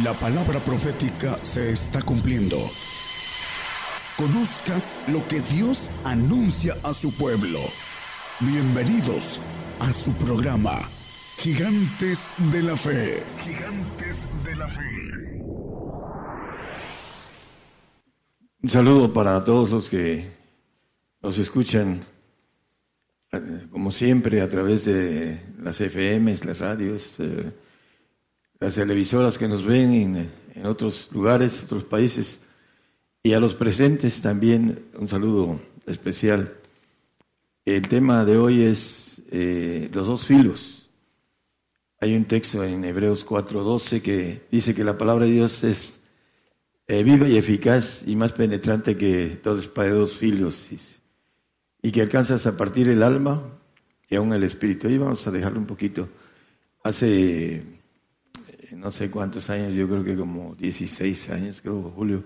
La palabra profética se está cumpliendo. Conozca lo que Dios anuncia a su pueblo. Bienvenidos a su programa, Gigantes de la Fe. Gigantes de la Fe. Un saludo para todos los que nos escuchan, eh, como siempre, a través de las FMs, las radios, eh, las televisoras que nos ven en, otros lugares, otros países, y a los presentes también un saludo especial. El tema de hoy es eh, los dos filos. Hay un texto en Hebreos 4:12 que dice que la palabra de Dios es eh, viva y eficaz y más penetrante que todo espada de dos filos, y que alcanzas a partir el alma y aún el espíritu. Ahí vamos a dejarlo un poquito. Hace no sé cuántos años, yo creo que como 16 años, creo, Julio,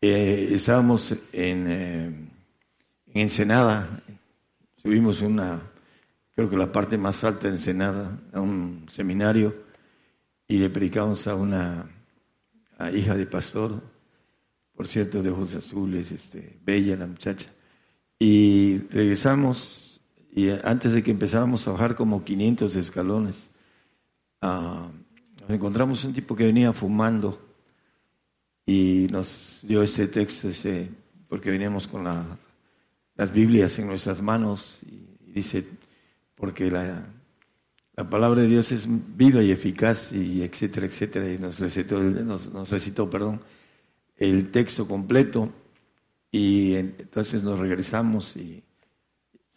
eh, estábamos en, eh, en Ensenada, subimos una, creo que la parte más alta de Ensenada, a un seminario, y le predicamos a una hija de pastor, por cierto, de ojos azules, este, bella la muchacha, y regresamos, y antes de que empezáramos a bajar como 500 escalones, a nos encontramos un tipo que venía fumando y nos dio ese texto, ese, porque veníamos con las Biblias en nuestras manos y, dice, porque la, la, palabra de Dios es viva y eficaz y etcétera, etcétera, y nos recitó, el texto completo. Y entonces nos regresamos y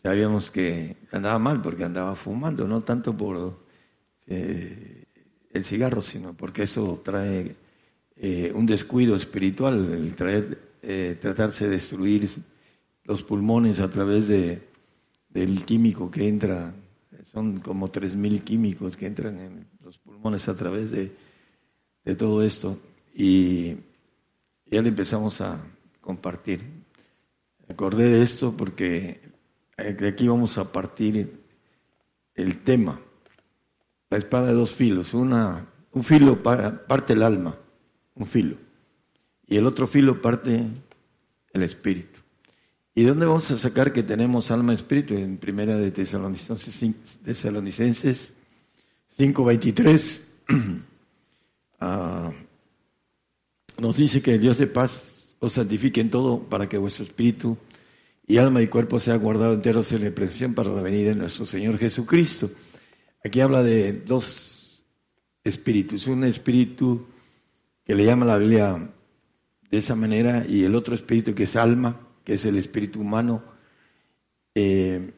sabíamos que andaba mal porque andaba fumando, no tanto por... Eh, el cigarro, sino porque eso trae eh, un descuido espiritual, el traer, eh, tratarse de destruir los pulmones a través de, del químico que entra, son como 3.000 químicos que entran en los pulmones a través de, de todo esto. Y ya le empezamos a compartir. Acordé de esto porque de aquí vamos a partir el tema la espada de dos filos. Una, un filo para, parte el alma, un filo. Y el otro filo parte el espíritu. ¿Y dónde vamos a sacar que tenemos alma y espíritu? En primera de Tesalonicenses 5.23 ah, nos dice que el Dios de paz os santifique en todo para que vuestro espíritu y alma y cuerpo sea guardado enteros en la presión para la venida de nuestro Señor Jesucristo. Aquí habla de dos espíritus, un espíritu que le llama la Biblia de esa manera y el otro espíritu que es alma, que es el espíritu humano. Eh,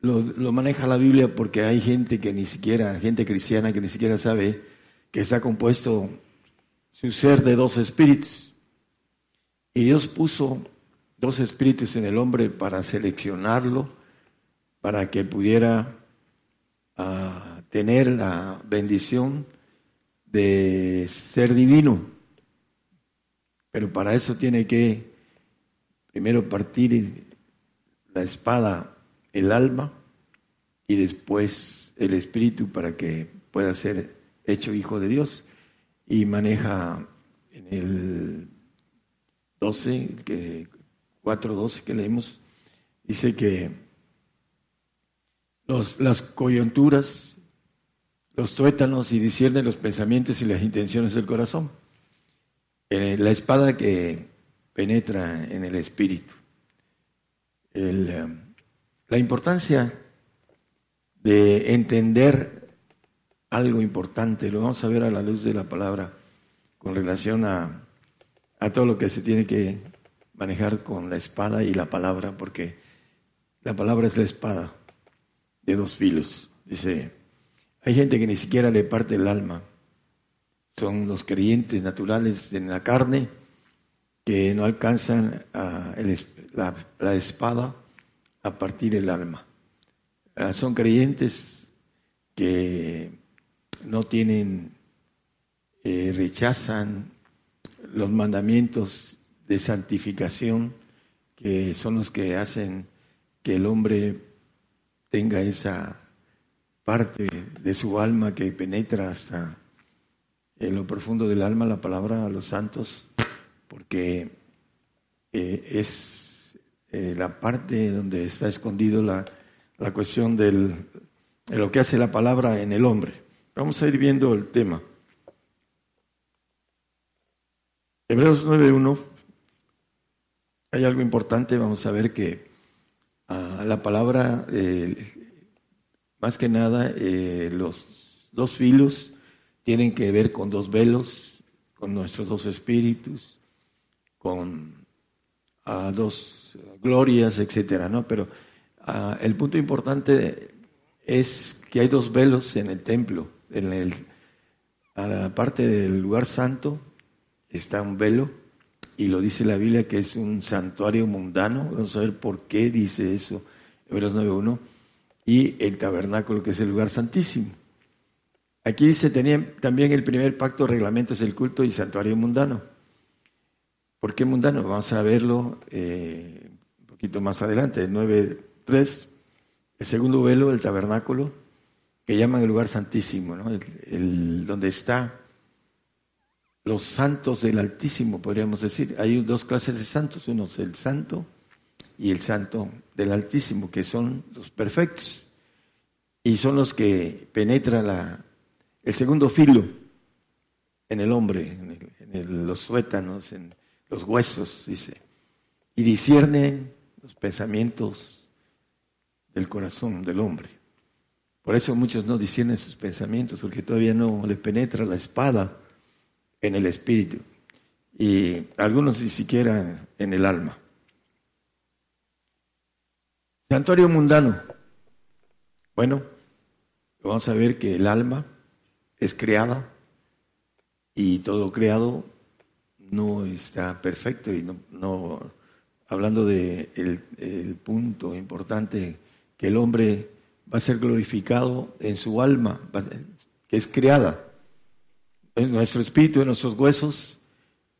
lo, maneja la Biblia porque hay gente que ni siquiera, gente cristiana que ni siquiera sabe que está compuesto su ser de dos espíritus. Y Dios puso dos espíritus en el hombre para seleccionarlo, para que pudiera a tener la bendición de ser divino. Pero para eso tiene que primero partir la espada, el alma, y después el espíritu para que pueda ser hecho hijo de Dios. Y maneja en el 12, que 4.12 que leemos, dice que las coyunturas, los tuétanos y discierne los pensamientos y las intenciones del corazón. La espada que penetra en el espíritu. Eh, la importancia de entender algo importante, lo vamos a ver a la luz de la palabra con relación a todo lo que se tiene que manejar con la espada y la palabra, porque la palabra es la espada de dos filos. Dice, hay gente que ni siquiera le parte el alma. Son los creyentes naturales en la carne que no alcanzan a la, espada a partir el alma. Ah, son creyentes que no tienen, eh, rechazan los mandamientos de santificación que son los que hacen que el hombre tenga esa parte de su alma que penetra hasta en lo profundo del alma la palabra a los santos, porque eh, es eh, la parte donde está escondido la, la cuestión del, de lo que hace la palabra en el hombre. Vamos a ir viendo el tema. Hebreos 9.1, hay algo importante, vamos a ver que la palabra, eh, más que nada, eh, los dos filos tienen que ver con dos velos, con nuestros dos espíritus, con dos glorias, etcétera, ¿no? Pero ah, el punto importante es que hay dos velos en el templo, en el, a la parte del lugar santo está un velo y lo dice la Biblia que es un santuario mundano. Vamos a ver por qué dice eso, Hebreos 9.1. Y el tabernáculo que es el lugar santísimo. Aquí dice tenía también el primer pacto reglamentos del culto y santuario mundano. ¿Por qué mundano? Vamos a verlo eh, un poquito más adelante, 9.3. El segundo velo, el tabernáculo, que llaman el lugar santísimo, ¿no? el, donde está los santos del Altísimo, podríamos decir. Hay dos clases de santos, uno es el santo y el santo del Altísimo, que son los perfectos. Y son los que penetran la, el segundo filo en el hombre, en, los suétanos, en los huesos, dice. Y disciernen los pensamientos del corazón del hombre. Por eso muchos no disciernen sus pensamientos, porque todavía no le penetra la espada en el espíritu y algunos ni siquiera en el alma. Santuario mundano. Bueno, vamos a ver que el alma es creada y todo creado no está perfecto y no, no hablando de el punto importante que el hombre va a ser glorificado en su alma, que es creada nuestro espíritu, en nuestros huesos,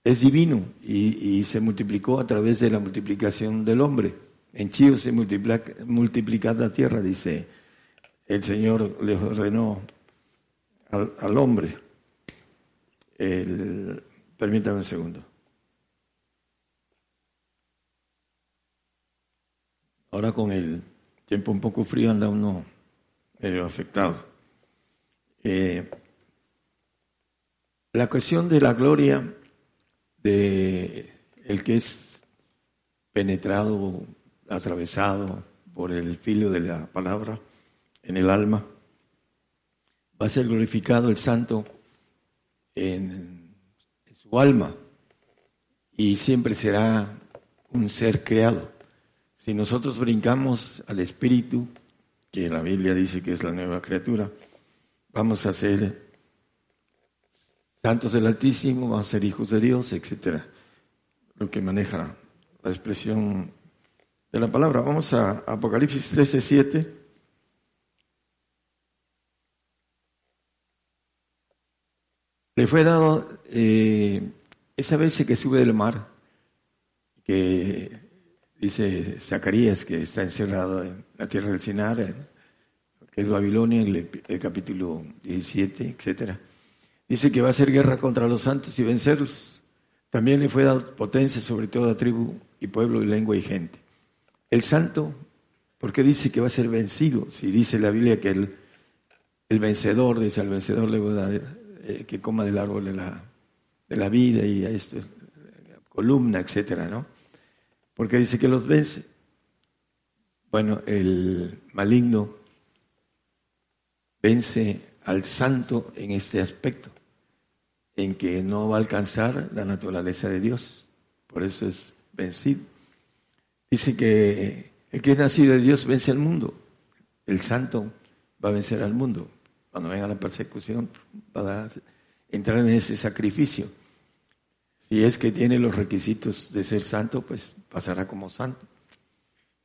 es divino y, se multiplicó a través de la multiplicación del hombre. En Chío se multiplica, la tierra, dice el Señor le ordenó al, hombre. permítame un segundo. Ahora con el tiempo un poco frío anda uno medio afectado. Eh, la cuestión de la gloria de el que es penetrado, atravesado por el filo de la palabra en el alma, va a ser glorificado el santo en, su alma y siempre será un ser creado. Si nosotros brincamos al espíritu, que la Biblia dice que es la nueva criatura, vamos a ser santos del Altísimo, a ser hijos de Dios, etcétera. Lo que maneja la expresión de la palabra. Vamos a Apocalipsis 13, 7. Le fue dado eh, esa vez que sube del mar, que dice Zacarías que está encerrado en la tierra del Sinar, que es Babilonia, el, el capítulo 17, etcétera Dice que va a hacer guerra contra los santos y vencerlos. También le fue dado potencia sobre toda tribu y pueblo y lengua y gente. El santo, ¿por qué dice que va a ser vencido? Si dice la Biblia que el, el vencedor, dice al vencedor le va a dar eh, que coma del árbol de la, de la vida y a esto, columna, etcétera, ¿no? Porque dice que los vence. Bueno, el maligno vence al santo en este aspecto en que no va a alcanzar la naturaleza de Dios. Por eso es vencido. Dice que el que es nacido de Dios vence al mundo. El santo va a vencer al mundo. Cuando venga la persecución, va a entrar en ese sacrificio. Si es que tiene los requisitos de ser santo, pues pasará como santo.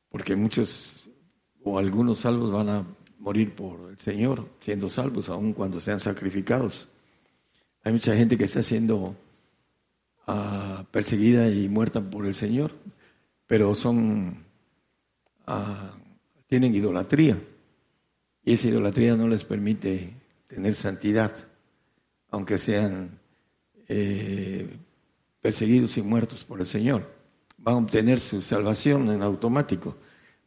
Porque muchos o algunos salvos van a morir por el Señor, siendo salvos, aun cuando sean sacrificados. Hay mucha gente que está siendo ah, perseguida y muerta por el Señor, pero son ah, tienen idolatría y esa idolatría no les permite tener santidad. aunque sean eh, perseguidos y muertos por el Señor. Van a obtener su salvación en automático,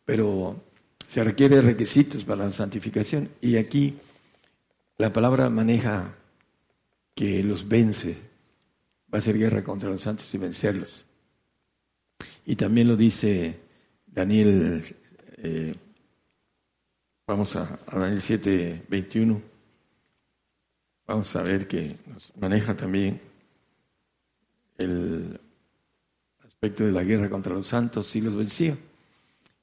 pero se requieren requisitos para la santificación. Y aquí la palabra maneja que los vence, va a ser guerra contra los santos y vencerlos. Y también lo dice Daniel, eh, vamos a, Daniel 7, 21. Vamos a ver que nos maneja también el aspecto de la guerra contra los santos y los vencía.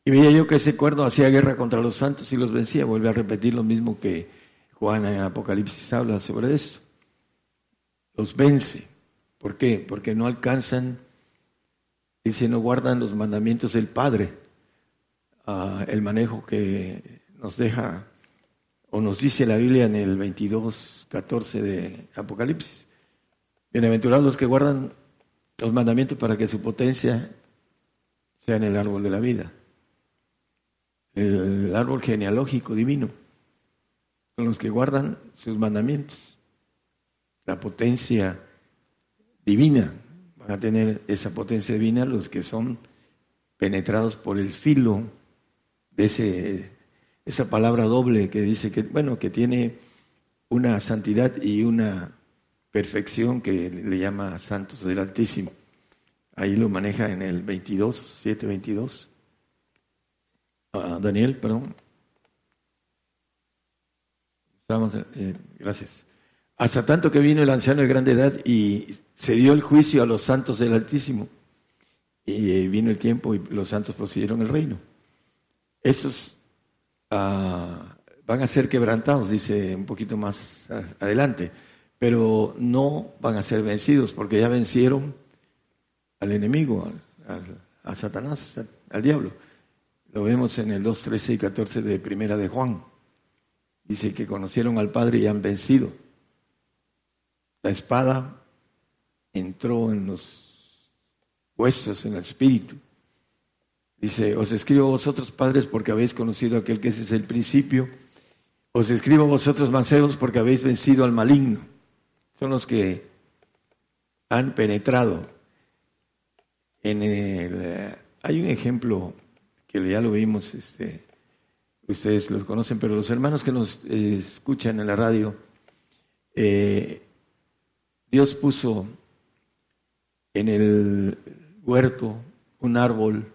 Y veía yo que ese cuerno hacía guerra contra los santos y los vencía. Vuelve a repetir lo mismo que Juan en Apocalipsis habla sobre eso. Los vence. ¿Por qué? Porque no alcanzan, dice, no guardan los mandamientos del Padre. Ah, el manejo que nos deja o nos dice la Biblia en el 22, 14 de Apocalipsis. Bienaventurados los que guardan los mandamientos para que su potencia sea en el árbol de la vida. El árbol genealógico divino. Son los que guardan sus mandamientos. La potencia divina. A tener esa potencia divina los que son penetrados por el filo de ese, esa palabra doble que dice que, bueno, que tiene una santidad y una perfección que le llama santos del Altísimo. Ahí lo maneja en el 22, 7, 22. Daniel, perdón. Eh, gracias. Hasta tanto que vino el anciano de grande edad y se dio el juicio a los santos del Altísimo. Y eh, vino el tiempo y los santos poseyeron el reino. Esos ah, van a ser quebrantados, dice un poquito más adelante pero no van a ser vencidos porque ya vencieron al enemigo, a Satanás, al diablo. Lo vemos en el 2, 13 y 14 de Primera de Juan. Dice que conocieron al Padre y han vencido. La espada entró en los huesos, en el espíritu. Dice, os escribo vosotros padres porque habéis conocido a aquel que ese es el principio. Os escribo vosotros mancebos porque habéis vencido al maligno son los que han penetrado en el... Hay un ejemplo que ya lo vimos, este, ustedes los conocen, pero los hermanos que nos eh, escuchan en la radio, eh, Dios puso en el huerto un árbol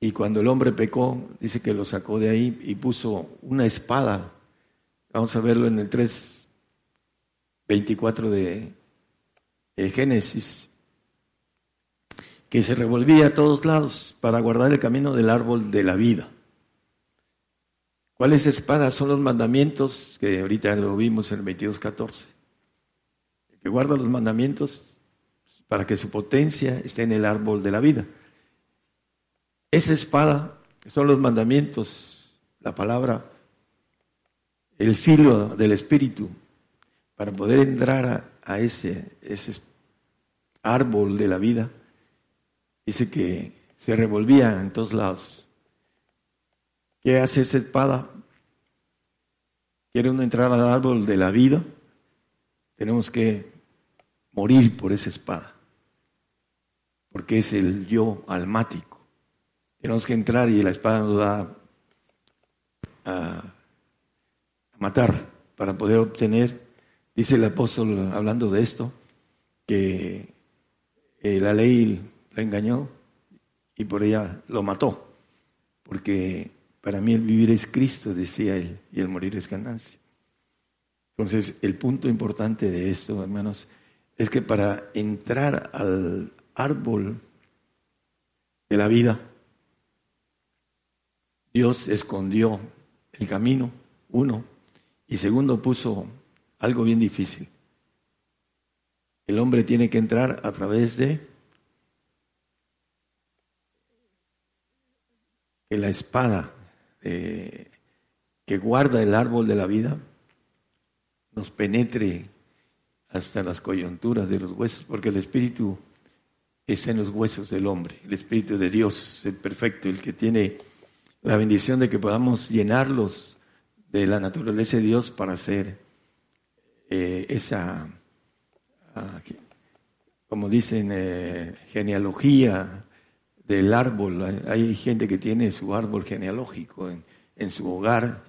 y cuando el hombre pecó, dice que lo sacó de ahí y puso una espada. Vamos a verlo en el 3, 24 de, Génesis, que se revolvía a todos lados para guardar el camino del árbol de la vida. ¿Cuáles espadas son los mandamientos que ahorita lo vimos en el 22.14? Que guarda los mandamientos para que su potencia esté en el árbol de la vida. Esa espada son los mandamientos, la palabra, el filo del Espíritu, para poder entrar a, ese, ese árbol de la vida, dice que se revolvía en todos lados. ¿Qué hace esa espada? ¿Quiere uno entrar al árbol de la vida? Tenemos que morir por esa espada, porque es el yo almático. Tenemos que entrar y la espada nos va a matar para poder obtener Dice el apóstol, hablando de esto, que eh, la ley la engañó y por ella lo mató, porque para mí el vivir es Cristo, decía él, y el morir es ganancia. Entonces, el punto importante de esto, hermanos, es que para entrar al árbol de la vida, Dios escondió el camino, uno, y segundo puso algo bien difícil. El hombre tiene que entrar a través de la espada que guarda el árbol de la vida nos penetre hasta las coyunturas de los huesos, porque el espíritu está en los huesos del hombre, el espíritu de Dios, el perfecto, el que tiene la bendición de que podamos llenarlos de la naturaleza de Dios para ser eh, esa como dicen, eh, genealogía del árbol. Hay gente que tiene su árbol genealógico en, en su hogar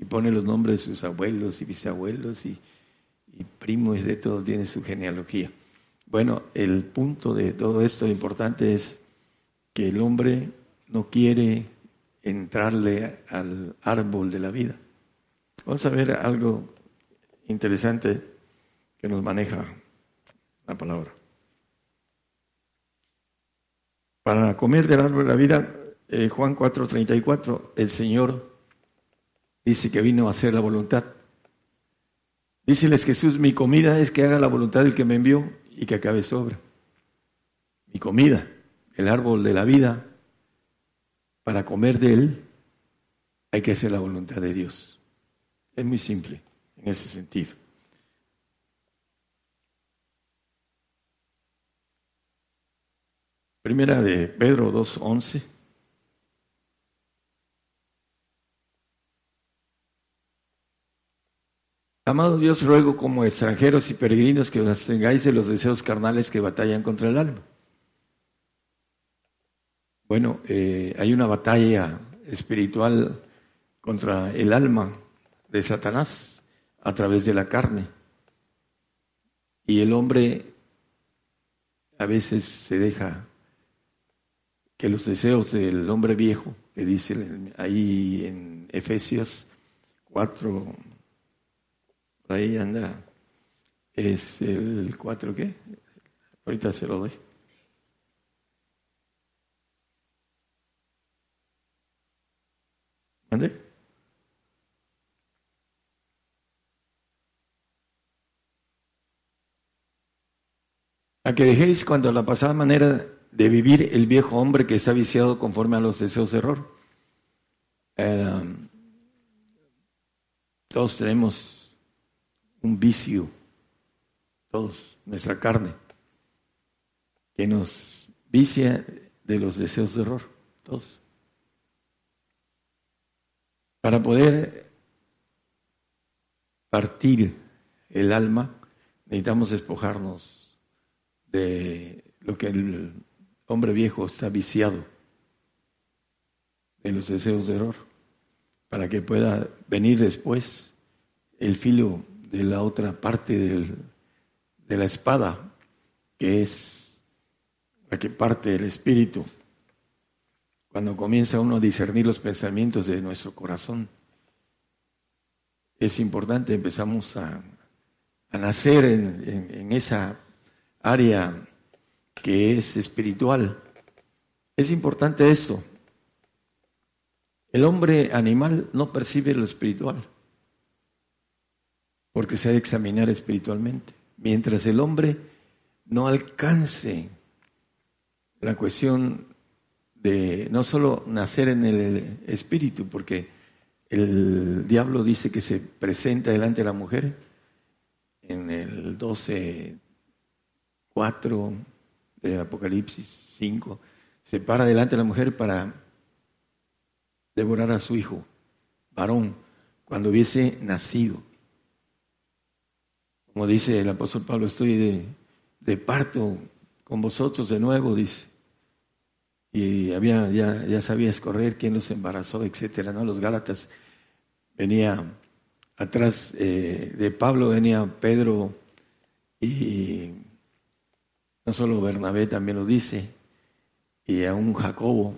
y pone los nombres de sus abuelos y bisabuelos y, primos de todo, tiene su genealogía. Bueno, el punto de todo esto importante es que el hombre no quiere entrarle al árbol de la vida. Vamos a ver algo interesante que nos maneja la palabra. Para comer del árbol de la vida, eh, Juan 4:34, el Señor dice que vino a hacer la voluntad. Díceles Jesús, mi comida es que haga la voluntad del que me envió y que acabe sobra. Mi comida, el árbol de la vida, para comer de él hay que hacer la voluntad de Dios. Es muy simple en ese sentido. Primera de Pedro 2.11. Amado Dios, ruego como extranjeros y peregrinos que os tengáis de los deseos carnales que batallan contra el alma. Bueno, eh, hay una batalla espiritual contra el alma de Satanás a través de la carne. Y el hombre a veces se deja que los deseos del hombre viejo, que dice ahí en Efesios 4, por ahí anda, es el 4 qué? Ahorita se lo doy. ¿Dónde? A que dejéis cuando la pasada manera de vivir el viejo hombre que está viciado conforme a los deseos de error. Eh, todos tenemos un vicio, todos, nuestra carne, que nos vicia de los deseos de error, todos. Para poder partir el alma, necesitamos despojarnos de lo que el hombre viejo está viciado en los deseos de error, para que pueda venir después el filo de la otra parte de la espada, que es la que parte el espíritu, cuando comienza uno a discernir los pensamientos de nuestro corazón. Es importante, empezamos a, nacer en esa área que es espiritual. Es importante esto. El hombre animal no percibe lo espiritual, porque se ha de examinar espiritualmente. Mientras el hombre no alcance la cuestión de no solo nacer en el espíritu, porque el diablo dice que se presenta delante de la mujer en el 12, 4, de Apocalipsis 5, se para delante de la mujer para devorar a su hijo, varón, cuando hubiese nacido. Como dice el apóstol Pablo, estoy de, parto con vosotros de nuevo, dice. Y había, ya, ya sabía escorrer quién los embarazó, etcétera, ¿no? Los Gálatas venía atrás eh, de Pablo, venía Pedro y no solo Bernabé también lo dice, y a un Jacobo,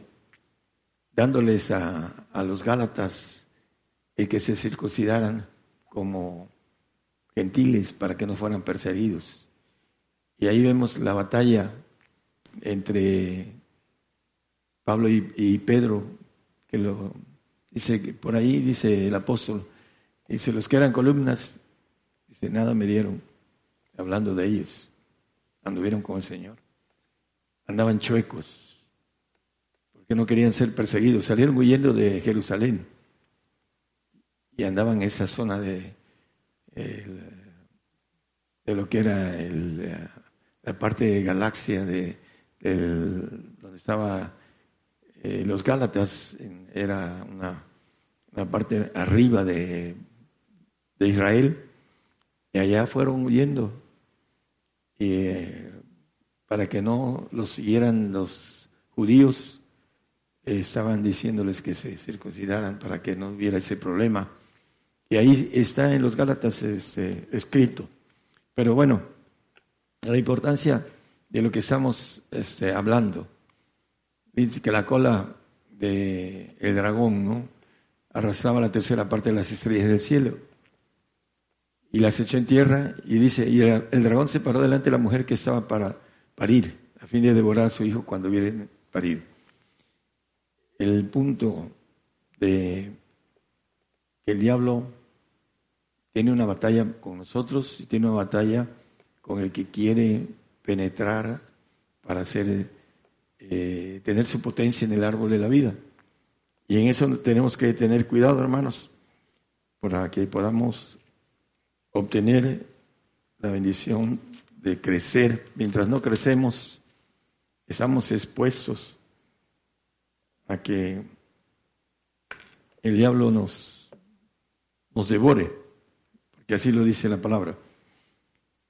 dándoles a, a los Gálatas el que se circuncidaran como gentiles para que no fueran perseguidos. Y ahí vemos la batalla entre Pablo y, Pedro, que lo dice, por ahí dice el apóstol, dice, los que eran columnas, dice, nada me dieron, hablando de ellos anduvieron con el Señor. Andaban chuecos, porque no querían ser perseguidos. Salieron huyendo de Jerusalén y andaban en esa zona de, de lo que era la parte de galaxia de, donde estaba eh, los Gálatas, era una, parte arriba de, de Israel, y allá fueron huyendo eh, para que no los siguieran los judíos, eh, estaban diciéndoles que se circuncidaran para que no hubiera ese problema. Y ahí está en los Gálatas este, escrito. Pero bueno, la importancia de lo que estamos este, hablando. Dice que la cola del el dragón, ¿no? Arrastraba la tercera parte de las estrellas del cielo y las echó en tierra y dice, y el, dragón se paró delante de la mujer que estaba para parir, a fin de devorar a su hijo cuando viene parir. El punto de que el diablo tiene una batalla con nosotros y tiene una batalla con el que quiere penetrar para hacer, eh, tener su potencia en el árbol de la vida. Y en eso tenemos que tener cuidado, hermanos, para que podamos obtener la bendición de crecer. Mientras no crecemos, estamos expuestos a que el diablo nos, nos devore, porque así lo dice la palabra.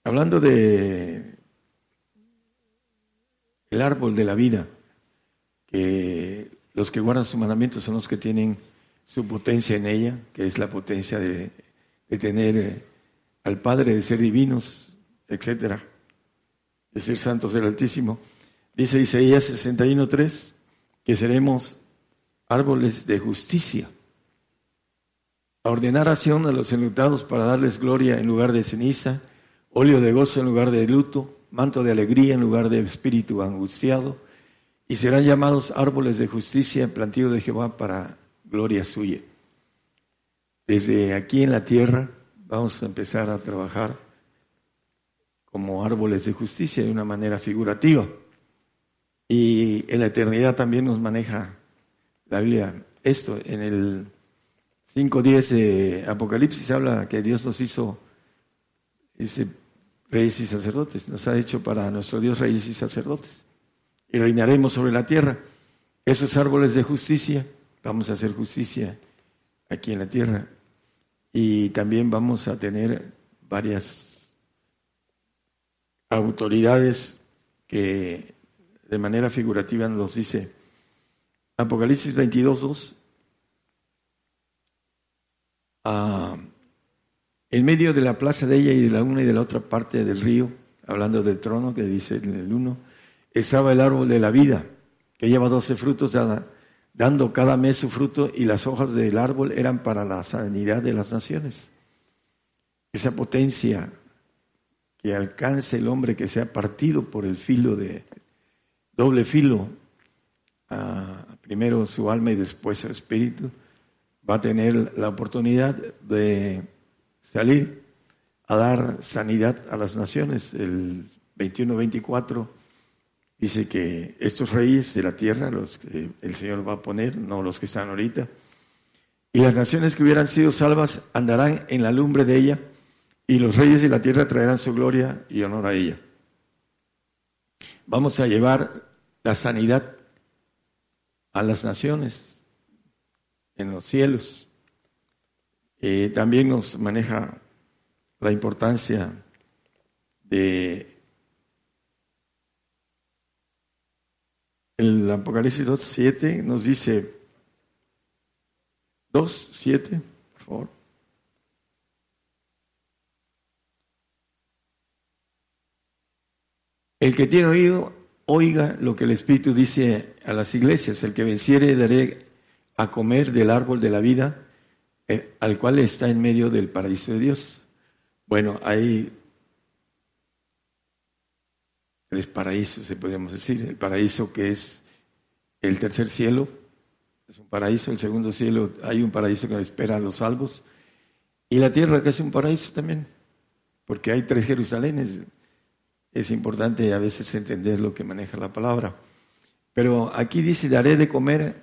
Hablando de el árbol de la vida, que los que guardan su mandamiento son los que tienen su potencia en ella, que es la potencia de, de tener eh, al Padre, de ser divinos, etcétera, de ser santos del Altísimo. Dice Isaías 61.3 que seremos árboles de justicia. A ordenar acción a los enlutados para darles gloria en lugar de ceniza, óleo de gozo en lugar de luto, manto de alegría en lugar de espíritu angustiado, y serán llamados árboles de justicia, plantío de Jehová para gloria suya. Desde aquí en la tierra, vamos a empezar a trabajar como árboles de justicia de una manera figurativa. Y en la eternidad también nos maneja la Biblia esto. En el 5.10 de Apocalipsis habla que Dios nos hizo, dice, reyes y sacerdotes. Nos ha hecho para nuestro Dios reyes y sacerdotes. Y reinaremos sobre la tierra. Esos árboles de justicia, vamos a hacer justicia aquí en la tierra y también vamos a tener varias autoridades que de manera figurativa nos dice Apocalipsis 22, 2. Ah, en medio de la plaza de ella y de la una y de la otra parte del río, hablando del trono que dice en el uno, estaba el árbol de la vida, que lleva doce frutos, dando cada mes su fruto y las hojas del árbol eran para la sanidad de las naciones. Esa potencia que alcance el hombre que sea partido por el filo de doble filo, primero su alma y después su espíritu, va a tener la oportunidad de salir a dar sanidad a las naciones. El 21-24 Dice que estos reyes de la tierra, los que el Señor va a poner, no los que están ahorita, y las naciones que hubieran sido salvas andarán en la lumbre de ella, y los reyes de la tierra traerán su gloria y honor a ella. Vamos a llevar la sanidad a las naciones en los cielos. Eh, también nos maneja la importancia de El Apocalipsis 2, 7 nos dice, 2, 7, por favor. El que tiene oído, oiga lo que el Espíritu dice a las iglesias. El que venciere daré a comer del árbol de la vida, eh, al cual está en medio del paraíso de Dios. Bueno, hay tres paraísos, se podríamos decir. El paraíso que es el tercer cielo, es un paraíso. El segundo cielo, hay un paraíso que espera a los salvos. Y la tierra que es un paraíso también, porque hay tres Jerusalenes. Es importante a veces entender lo que maneja la palabra. Pero aquí dice, daré de comer,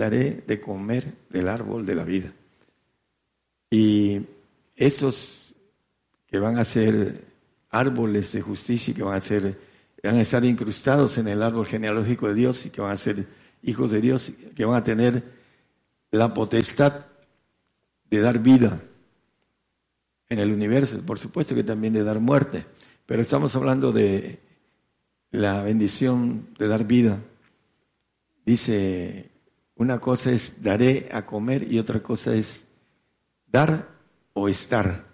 daré de comer del árbol de la vida. Y esos que van a ser árboles de justicia que van a ser, van a estar incrustados en el árbol genealógico de Dios y que van a ser hijos de Dios, que van a tener la potestad de dar vida en el universo, por supuesto que también de dar muerte, pero estamos hablando de la bendición de dar vida. Dice, una cosa es daré a comer y otra cosa es dar o estar.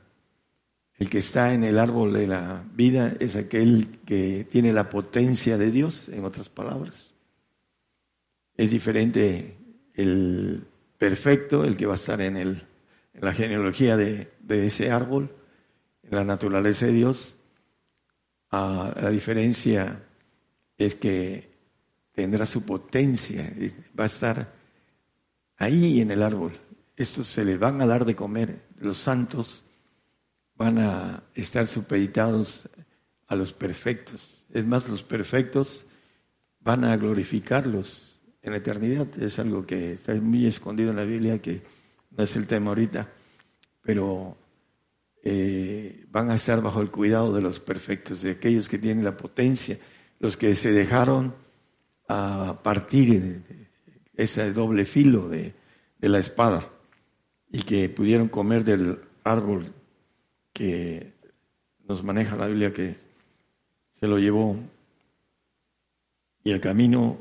El que está en el árbol de la vida es aquel que tiene la potencia de Dios, en otras palabras. Es diferente el perfecto, el que va a estar en, el, en la genealogía de, de ese árbol, en la naturaleza de Dios. a la diferencia es que tendrá su potencia, va a estar ahí en el árbol. Estos se les van a dar de comer. Los santos van a estar supeditados a los perfectos. Es más, los perfectos van a glorificarlos en la eternidad. Es algo que está muy escondido en la Biblia, que no es el tema ahorita, pero eh, van a estar bajo el cuidado de los perfectos, de aquellos que tienen la potencia, los que se dejaron a partir ese doble filo de, de la espada y que pudieron comer del árbol que nos maneja la Biblia que se lo llevó y el camino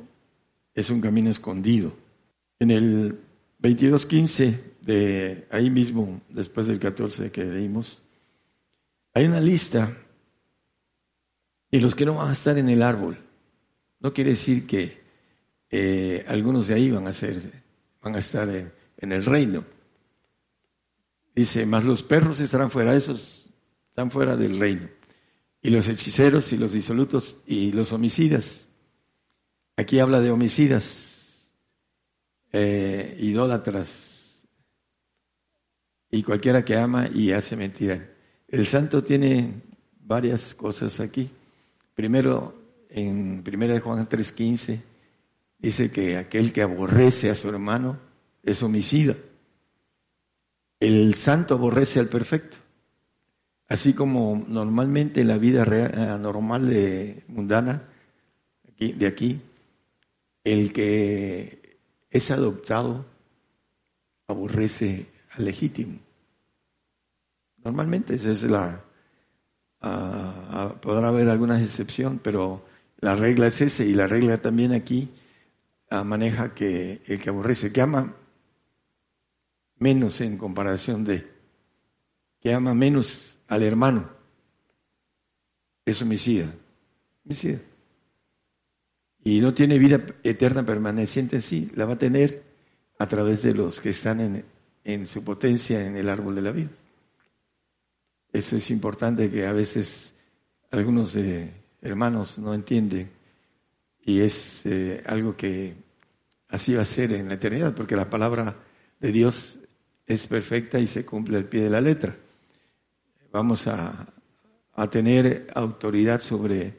es un camino escondido. En el 22.15 de ahí mismo, después del 14 que leímos, hay una lista y los que no van a estar en el árbol. No quiere decir que eh, algunos de ahí van a ser, van a estar en el reino. Dice, más los perros estarán fuera, esos están fuera del reino. Y los hechiceros y los disolutos y los homicidas. Aquí habla de homicidas, eh, idólatras y cualquiera que ama y hace mentira. El santo tiene varias cosas aquí. Primero, en 1 Juan 3:15, dice que aquel que aborrece a su hermano es homicida. El santo aborrece al perfecto. Así como normalmente en la vida eh, normal de mundana de aquí, el que es adoptado aborrece al legítimo. Normalmente es la, podrá haber alguna excepción, pero la regla es esa y la regla también aquí maneja que el que aborrece, que ama menos en comparación de, que ama menos al hermano, es homicida. Homicida. Y no tiene vida eterna permaneciente en sí, la va a tener a través de los que están en, en su potencia en el árbol de la vida. Eso es importante que a veces algunos eh, hermanos no entienden y es eh, algo que así va a ser en la eternidad, porque la palabra de Dios es perfecta y se cumple al pie de la letra. Vamos a, tener autoridad sobre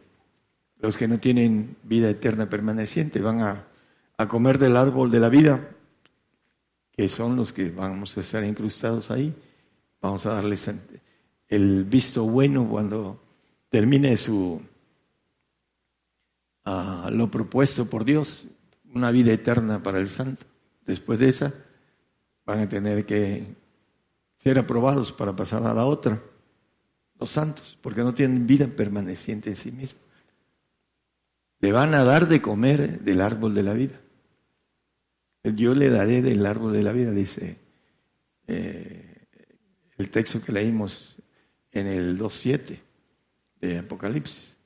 los que no tienen vida eterna permaneciente, van a, a comer del árbol de la vida, que son los que vamos a estar incrustados ahí. Vamos a darles el visto bueno cuando termine su uh, lo propuesto por Dios, una vida eterna para el santo. Después de esa, van a tener que ser aprobados para pasar a la otra, los santos, porque no tienen vida permaneciente en sí mismos. Le van a dar de comer del árbol de la vida. Yo le daré del árbol de la vida, dice eh, el texto que leímos en el 2.7 de Apocalipsis.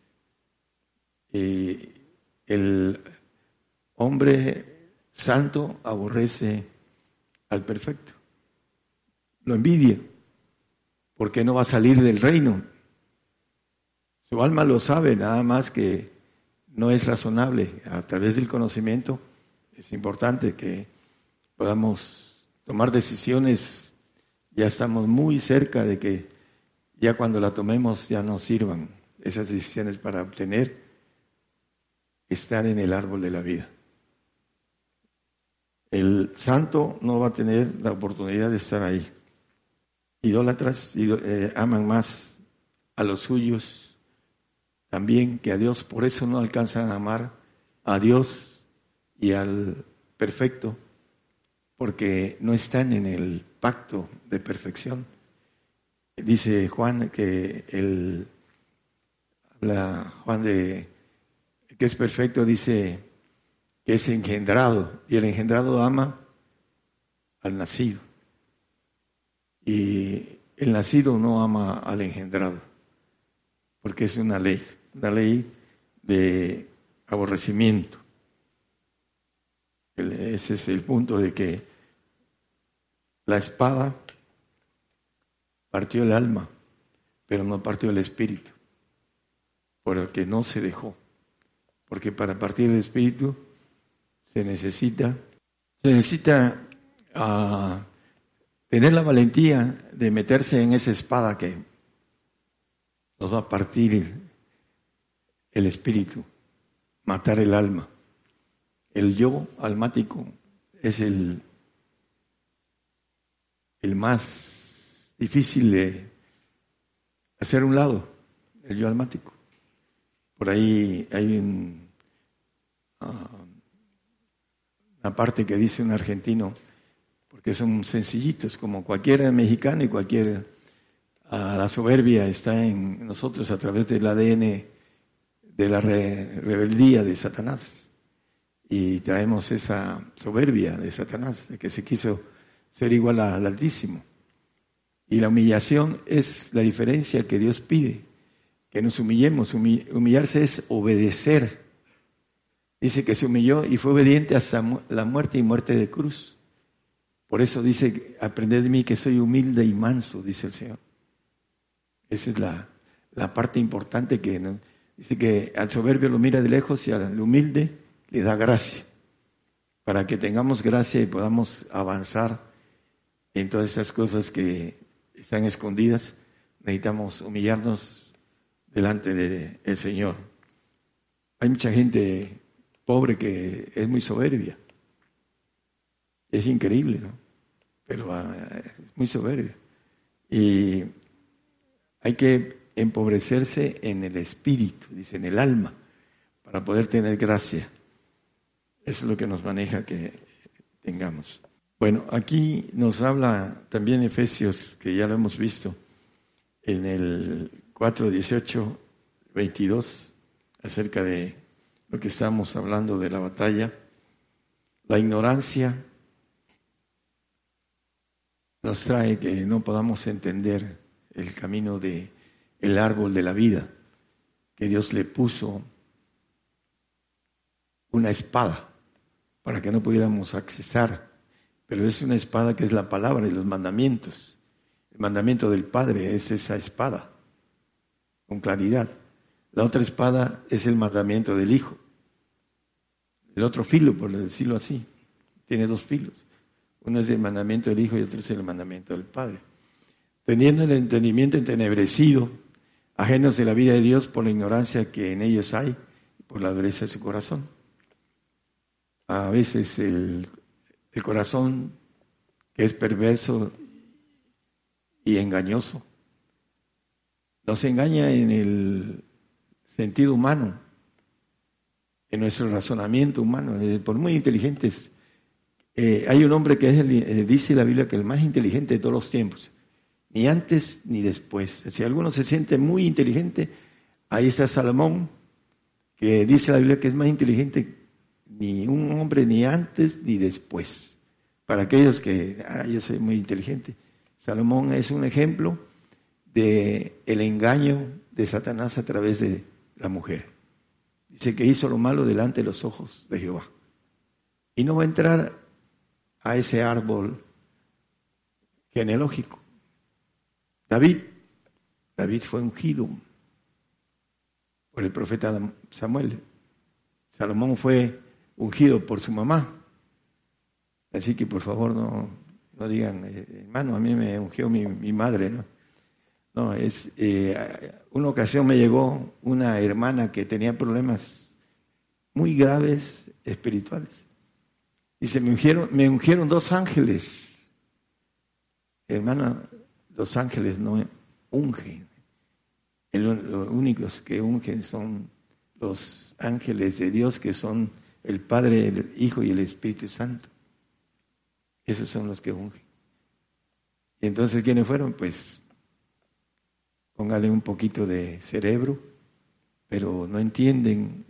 Y el hombre santo aborrece al perfecto. Lo envidia, porque no va a salir del reino. Su alma lo sabe, nada más que no es razonable. A través del conocimiento es importante que podamos tomar decisiones. Ya estamos muy cerca de que ya cuando la tomemos ya nos sirvan esas decisiones para obtener estar en el árbol de la vida. El santo no va a tener la oportunidad de estar ahí. Idólatras eh, aman más a los suyos también que a Dios, por eso no alcanzan a amar a Dios y al perfecto, porque no están en el pacto de perfección. Dice Juan que el habla Juan de que es perfecto, dice es engendrado, y el engendrado ama al nacido. Y el nacido no ama al engendrado, porque es una ley, una ley de aborrecimiento. Ese es el punto de que la espada partió el alma, pero no partió el espíritu, por el que no se dejó. Porque para partir el espíritu se necesita, se necesita ah, tener la valentía de meterse en esa espada que nos va a partir el espíritu, matar el alma. El yo almático es el, el más difícil de hacer un lado, el yo almático. Por ahí hay un, ah, una parte que dice un argentino, porque son sencillitos, como cualquier mexicano y cualquier... La soberbia está en nosotros a través del ADN de la rebeldía de Satanás y traemos esa soberbia de Satanás, de que se quiso ser igual al Altísimo. Y la humillación es la diferencia que Dios pide, que nos humillemos. Humillarse es obedecer. Dice que se humilló y fue obediente hasta la muerte y muerte de cruz. Por eso dice, aprended de mí que soy humilde y manso, dice el Señor. Esa es la, la parte importante que dice que al soberbio lo mira de lejos y al humilde le da gracia, para que tengamos gracia y podamos avanzar en todas esas cosas que están escondidas. Necesitamos humillarnos delante del Señor. Hay mucha gente pobre que es muy soberbia. Es increíble, ¿no? Pero ah, es muy soberbia. Y hay que empobrecerse en el espíritu, dice, en el alma, para poder tener gracia. Eso es lo que nos maneja que tengamos. Bueno, aquí nos habla también Efesios, que ya lo hemos visto, en el 4, 18, 22, acerca de lo que estamos hablando de la batalla. La ignorancia nos trae que no podamos entender el camino de el árbol de la vida que Dios le puso una espada para que no pudiéramos accesar. Pero es una espada que es la palabra y los mandamientos. El mandamiento del Padre es esa espada, con claridad. La otra espada es el mandamiento del Hijo. El otro filo, por decirlo así, tiene dos filos. Uno es el mandamiento del Hijo y otro es el mandamiento del Padre. Teniendo el entendimiento entenebrecido, ajenos de la vida de Dios por la ignorancia que en ellos hay, por la dureza de su corazón a veces el, corazón que es perverso y engañoso. Nos engaña en el sentido humano, en nuestro razonamiento humano, por muy inteligentes. Eh, hay un hombre que es eh, dice la Biblia que el más inteligente de todos los tiempos, ni antes ni después. Si alguno se siente muy inteligente, ahí está Salomón, que dice la Biblia que es más inteligente ni un hombre ni antes ni después. Para aquellos que, ah, yo soy muy inteligente. Salomón es un ejemplo de el engaño de Satanás a través de la mujer. Dice que hizo lo malo delante de los ojos de Jehová. Y no va a entrar a ese árbol genealógico. David, David fue ungido por el profeta Samuel. Salomón fue ungido por su mamá. Así que por favor no, no digan, eh, hermano, a mí me ungió mi, mi madre, ¿no? No, es, eh, una ocasión me llegó una hermana que tenía problemas muy graves espirituales. Y se me ungieron, me ungieron dos ángeles. Hermana, los ángeles no ungen. los únicos que ungen son los ángeles de Dios que son el Padre, el Hijo y el Espíritu Santo. Esos son los que ungen. Y entonces, ¿quiénes fueron? Pues póngale un poquito de cerebro pero no entienden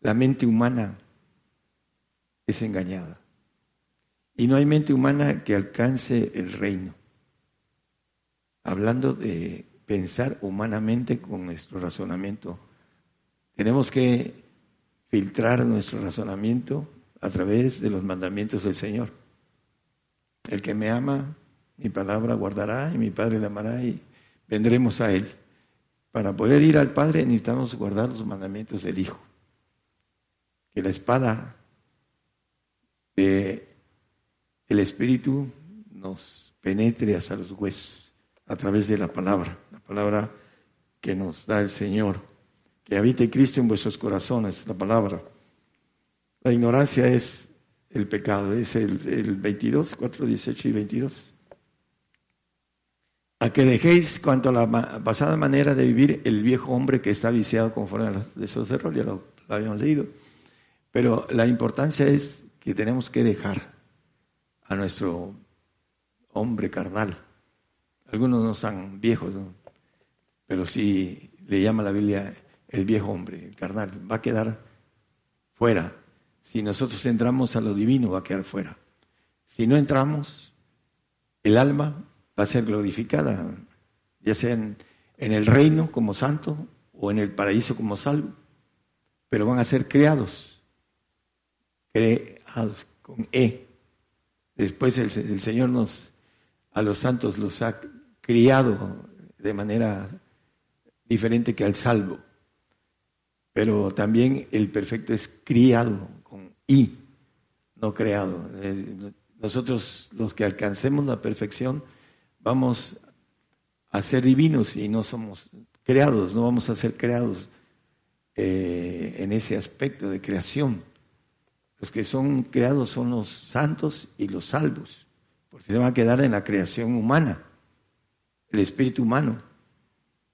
la mente humana es engañada. Y no hay mente humana que alcance el reino. Hablando de pensar humanamente con nuestro razonamiento, tenemos que filtrar nuestro razonamiento a través de los mandamientos del Señor. El que me ama, mi palabra guardará y mi Padre le amará y vendremos a Él. Para poder ir al Padre necesitamos guardar los mandamientos del Hijo. Que la espada de Espíritu nos penetre hasta los huesos a través de la palabra, la palabra que nos da el Señor. Que habite Cristo en vuestros corazones, la palabra. La ignorancia es el pecado, es el, el 22, 4, 18 y 22 a que dejéis cuanto a la pasada manera de vivir el viejo hombre que está viciado conforme a los deseos de rol, ya lo, habíamos leído. Pero la importancia es que tenemos que dejar a nuestro hombre carnal. Algunos no son viejos, pero sí le llama la Biblia el viejo hombre, el carnal. Va a quedar fuera. Si nosotros entramos a lo divino, va a quedar fuera. Si no entramos, el alma va a ser glorificada, ya sea en, el reino como santo o en el paraíso como salvo, pero van a ser creados, creados con E. Después el, Señor nos, a los santos los ha criado de manera diferente que al salvo. Pero también el perfecto es criado con I, no creado. Eh, nosotros los que alcancemos la perfección vamos a ser divinos y no somos creados, no vamos a ser creados eh, en ese aspecto de creación. Los que son creados son los santos y los salvos, porque se van a quedar en la creación humana, el espíritu humano.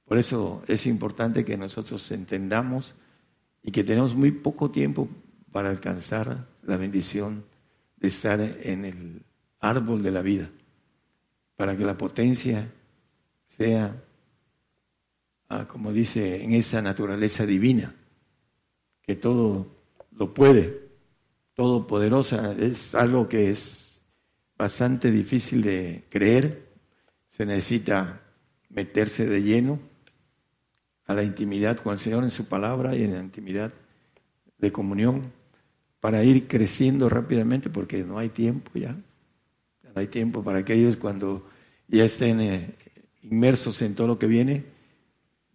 Por eso es importante que nosotros entendamos y que tenemos muy poco tiempo para alcanzar la bendición de estar en el árbol de la vida para que la potencia sea, ah, como dice, en esa naturaleza divina, que todo lo puede, todo poderosa, es algo que es bastante difícil de creer, se necesita meterse de lleno a la intimidad con el Señor en su palabra y en la intimidad de comunión para ir creciendo rápidamente porque no hay tiempo ya. Hay tiempo para aquellos cuando ya estén eh, inmersos en todo lo que viene,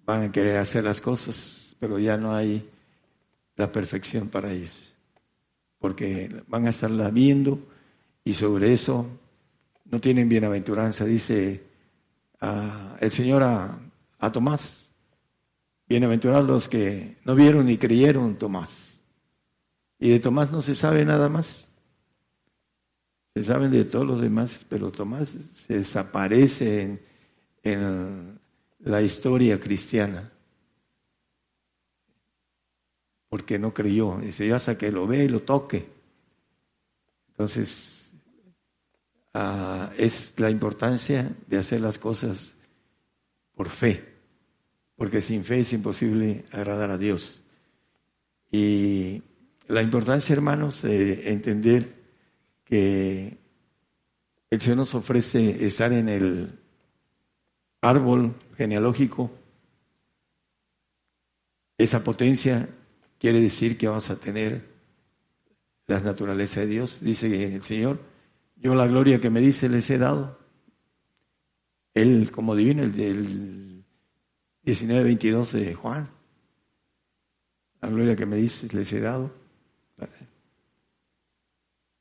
van a querer hacer las cosas, pero ya no hay la perfección para ellos, porque van a estarla viendo y sobre eso no tienen bienaventuranza, dice ah, el Señor a, a Tomás, bienaventurados los que no vieron ni creyeron Tomás. Y de Tomás no se sabe nada más. Se saben de todos los demás, pero Tomás se desaparece en, la historia cristiana. Porque no creyó. Dice, ya hasta que lo ve y lo toque. Entonces, ah, es la importancia de hacer las cosas por fe. Porque sin fe es imposible agradar a Dios. Y la importancia, hermanos, de entender que el Señor nos ofrece estar en el árbol genealógico. Esa potencia quiere decir que vamos a tener la naturaleza de Dios. Dice el Señor, yo la gloria que me dice les he dado. Él como divino, el del 19-22 de Juan. La gloria que me dice les he dado.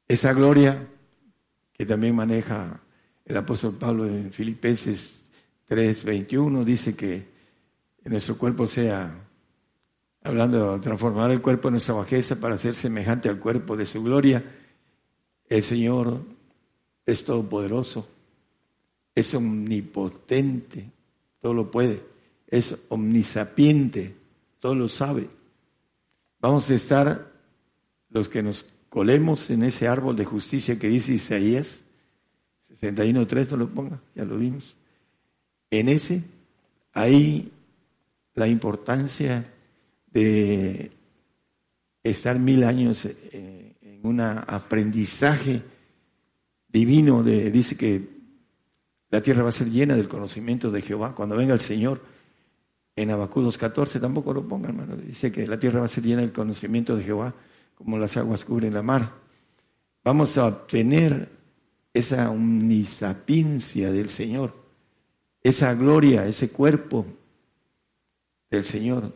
Esa gloria que también maneja el apóstol Pablo en Filipenses 3:21 dice que nuestro cuerpo sea, hablando de transformar el cuerpo de nuestra bajeza para ser semejante al cuerpo de su gloria, el Señor es todopoderoso, es omnipotente, todo lo puede, es omnisapiente, todo lo sabe. Vamos a estar los que nos colemos en ese árbol de justicia que dice Isaías 61.3, no lo ponga, ya lo vimos. En ese, ahí la importancia de estar mil años eh, en un aprendizaje divino. De, dice que la tierra va a ser llena del conocimiento de Jehová. Cuando venga el Señor, en Abacudos 14, tampoco lo pongan, hermano. Dice que la tierra va a ser llena del conocimiento de Jehová, como las aguas cubren la mar. Vamos a obtener esa omnisapiencia del Señor, esa gloria, ese cuerpo del Señor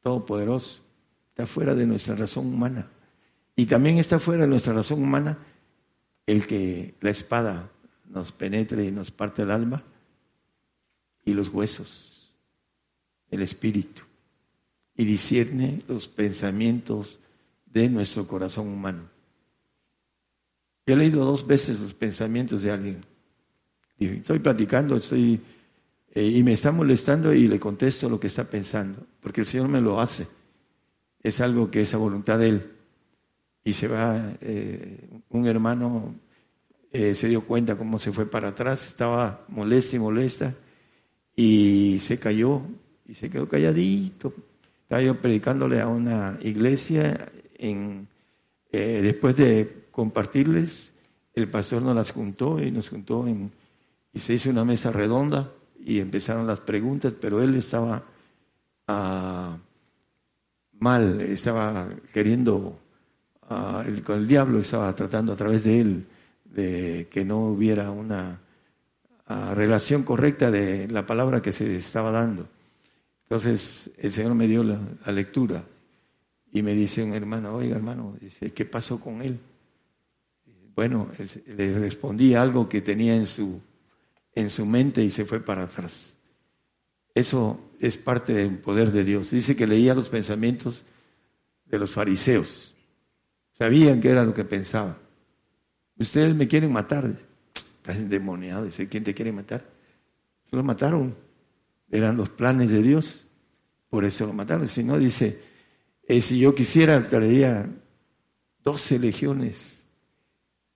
Todopoderoso. Está fuera de nuestra razón humana. Y también está fuera de nuestra razón humana el que la espada nos penetre y nos parte el alma y los huesos, el espíritu, y discierne los pensamientos de nuestro corazón humano. He leído dos veces los pensamientos de alguien. Estoy platicando, estoy eh, y me está molestando y le contesto lo que está pensando, porque el Señor me lo hace. Es algo que es a voluntad de Él. Y se va, eh, un hermano eh, se dio cuenta cómo se fue para atrás, estaba molesta y molesta, y se cayó, y se quedó calladito. Estaba yo predicándole a una iglesia en, después de compartirles. El pastor nos las juntó y nos juntó en, y se hizo una mesa redonda y empezaron las preguntas, pero él estaba ah, mal, estaba queriendo, ah, el, con el diablo estaba tratando a través de él de que no hubiera una ah, relación correcta de la palabra que se estaba dando. Entonces el Señor me dio la lectura y me dice un hermano, oiga hermano, dice, ¿qué pasó con él? Bueno, le respondí algo que tenía en su, en su mente y se fue para atrás. Eso es parte del poder de Dios. Dice que leía los pensamientos de los fariseos. Sabían que era lo que pensaban. Ustedes me quieren matar. Estás endemoniado. Dice, ¿quién te quiere matar? Lo mataron. Eran los planes de Dios. Por eso lo mataron. Si no, dice, eh, si yo quisiera, traería doce legiones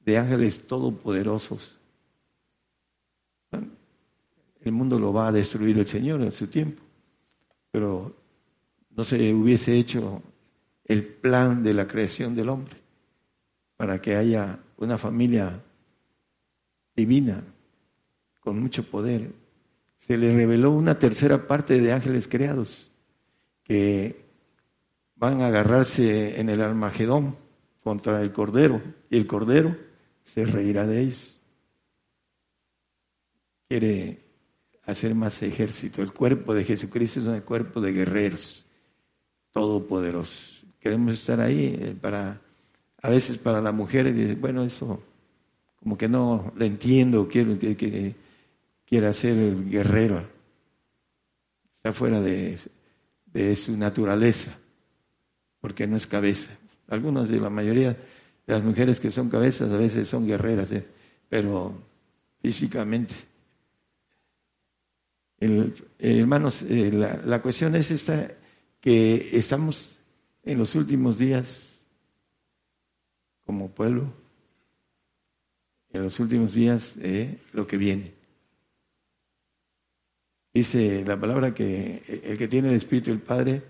de ángeles todopoderosos. El mundo lo va a destruir el Señor en su tiempo, pero no se hubiese hecho el plan de la creación del hombre para que haya una familia divina con mucho poder. Se le reveló una tercera parte de ángeles creados que van a agarrarse en el Armagedón contra el Cordero y el Cordero se reirá de ellos. Quiere hacer más ejército. El cuerpo de Jesucristo es un cuerpo de guerreros todopoderosos. Queremos estar ahí eh, para, a veces para la mujer, dice, bueno, eso como que no le entiendo, quiero que, que quiera ser guerrero. Está fuera de su naturaleza, porque no es cabeza. Algunos de la mayoría las mujeres que son cabezas a veces son guerreras, ¿eh? pero físicamente. hermanos, eh, la, cuestión es esta, que estamos en los últimos días como pueblo, en los últimos días de lo que viene. Dice la palabra que el que tiene el Espíritu del Padre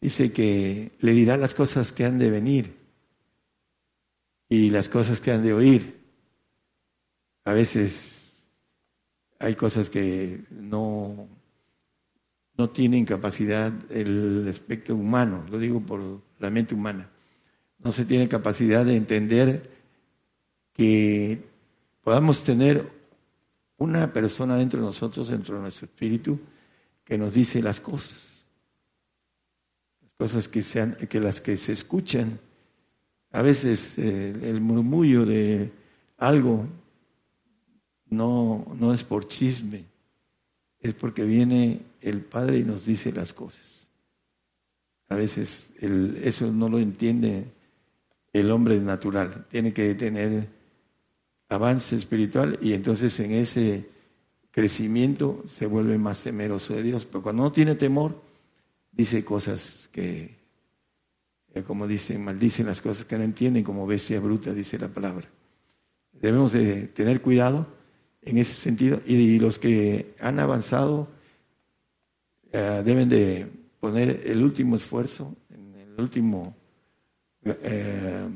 dice que le dirá las cosas que han de venir y las cosas que han de oír. A veces hay cosas que no, no tienen capacidad el aspecto humano, lo digo por la mente humana. No se tiene capacidad de entender que podamos tener una persona dentro de nosotros, dentro de nuestro espíritu, que nos dice las cosas. Cosas que, sean, que las que se escuchan a veces eh, el murmullo de algo no, no es por chisme, es porque viene el Padre y nos dice las cosas. A veces eso no lo entiende el hombre natural, tiene que tener avance espiritual y entonces en ese crecimiento se vuelve más temeroso de Dios. Pero cuando no tiene temor, dice cosas que como dicen, maldicen las cosas que no entienden como bestia bruta, dice la palabra. Debemos de tener cuidado en ese sentido y los que han avanzado eh, deben de poner el último esfuerzo, en el último eh,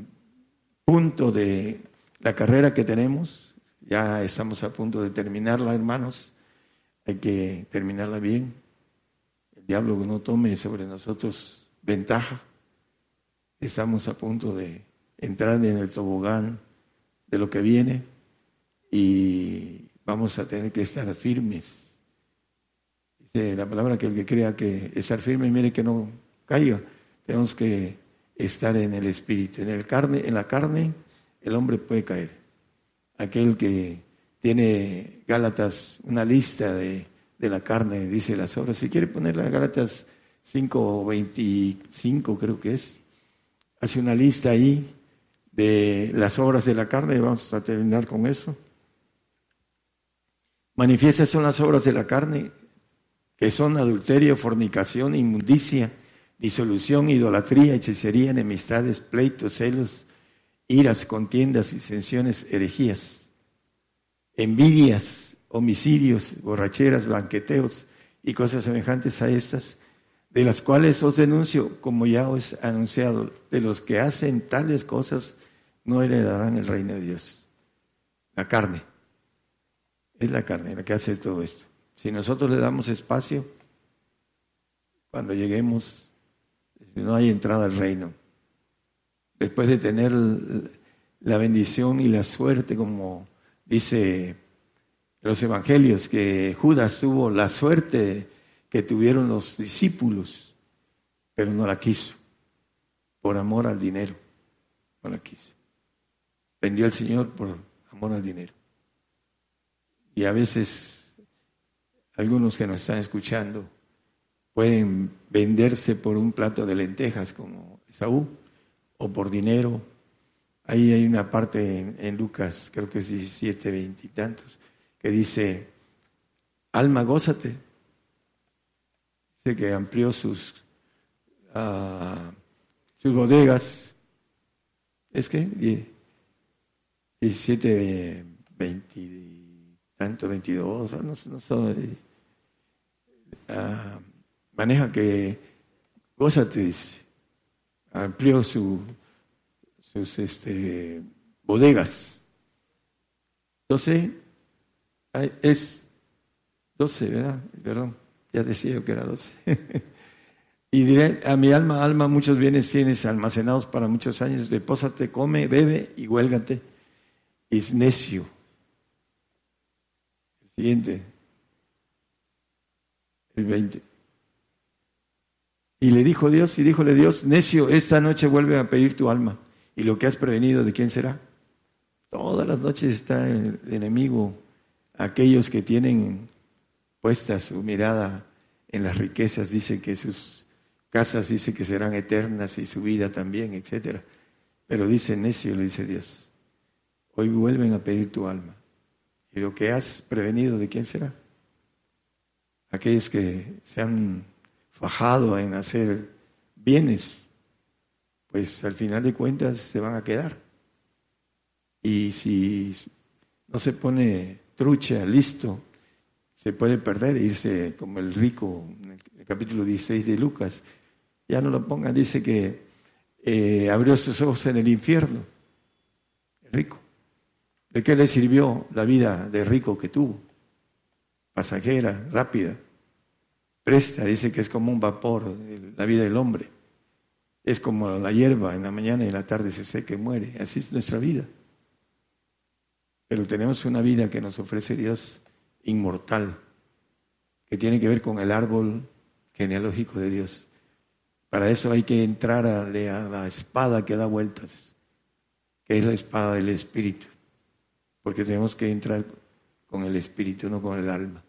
punto de la carrera que tenemos. Ya estamos a punto de terminarla, hermanos. Hay que terminarla bien. Diablo no tome sobre nosotros ventaja. Estamos a punto de entrar en el tobogán de lo que viene y vamos a tener que estar firmes. Dice la palabra que el que crea que estar firme, mire que no caiga. Tenemos que estar en el espíritu. En, el carne, en la carne el hombre puede caer. Aquel que tiene Gálatas, una lista de, de la carne, dice las obras. Si quiere poner las Gálatas 5.25 creo que es, hace una lista ahí de las obras de la carne, y vamos a terminar con eso. Manifiestas son las obras de la carne, que son adulterio, fornicación, inmundicia, disolución, idolatría, hechicería, enemistades, pleitos, celos, iras, contiendas, disensiones, herejías, envidias, homicidios, borracheras, banqueteos y cosas semejantes a estas, de las cuales os denuncio, como ya os he anunciado, de los que hacen tales cosas no heredarán el reino de Dios. La carne. Es la carne la que hace todo esto. Si nosotros le damos espacio, cuando lleguemos, no hay entrada al reino. Después de tener la bendición y la suerte, como dice los evangelios, que Judas tuvo la suerte que tuvieron los discípulos, pero no la quiso, por amor al dinero, no la quiso. Vendió al Señor por amor al dinero. Y a veces algunos que nos están escuchando pueden venderse por un plato de lentejas como Esaú o por dinero. Ahí hay una parte en, Lucas, creo que es 17, 20 y tantos, que dice, alma, gózate. Dice que amplió sus, uh, sus bodegas. Es que 17, 20 tanto 22, no, no uh, maneja que gózate, dice, amplió su, sus este, bodegas. 12, es 12, ¿verdad? Perdón, ya decía yo que era 12. y diré, a mi alma, alma, muchos bienes tienes almacenados para muchos años, depósate, come, bebe y huélgate. Es necio Siguiente. El 20. Y le dijo Dios, y díjole Dios, necio, esta noche vuelve a pedir tu alma. Y lo que has prevenido, ¿de quién será? Todas las noches está el enemigo, aquellos que tienen puesta su mirada en las riquezas, dice que sus casas dice que serán eternas y su vida también, etcétera. Pero dice necio, le dice Dios, hoy vuelven a pedir tu alma. ¿Y lo que has prevenido de quién será? Aquellos que se han fajado en hacer bienes, pues al final de cuentas se van a quedar. Y si no se pone trucha, listo, se puede perder, irse como el rico en el capítulo 16 de Lucas. Ya no lo pongan, dice que eh, abrió sus ojos en el infierno, el rico. ¿De qué le sirvió la vida de rico que tuvo? Pasajera, rápida. Presta, dice que es como un vapor la vida del hombre. Es como la hierba, en la mañana y en la tarde se seca y muere. Así es nuestra vida. Pero tenemos una vida que nos ofrece Dios inmortal, que tiene que ver con el árbol genealógico de Dios. Para eso hay que entrar a la espada que da vueltas, que es la espada del Espíritu porque tenemos que entrar con el espíritu, no con el alma.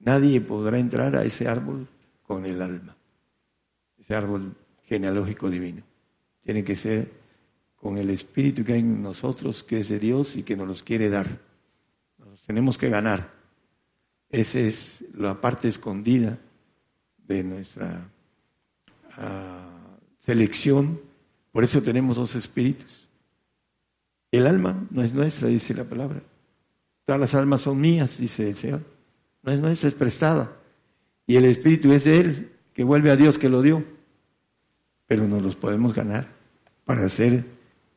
Nadie podrá entrar a ese árbol con el alma, ese árbol genealógico divino. Tiene que ser con el espíritu que hay en nosotros, que es de Dios y que nos los quiere dar. Nos tenemos que ganar. Esa es la parte escondida de nuestra ah, selección. Por eso tenemos dos espíritus el alma no es nuestra, dice la palabra. Todas las almas son mías, dice el Señor. No es nuestra, es prestada. Y el Espíritu es de Él, que vuelve a Dios que lo dio. Pero nos los podemos ganar para ser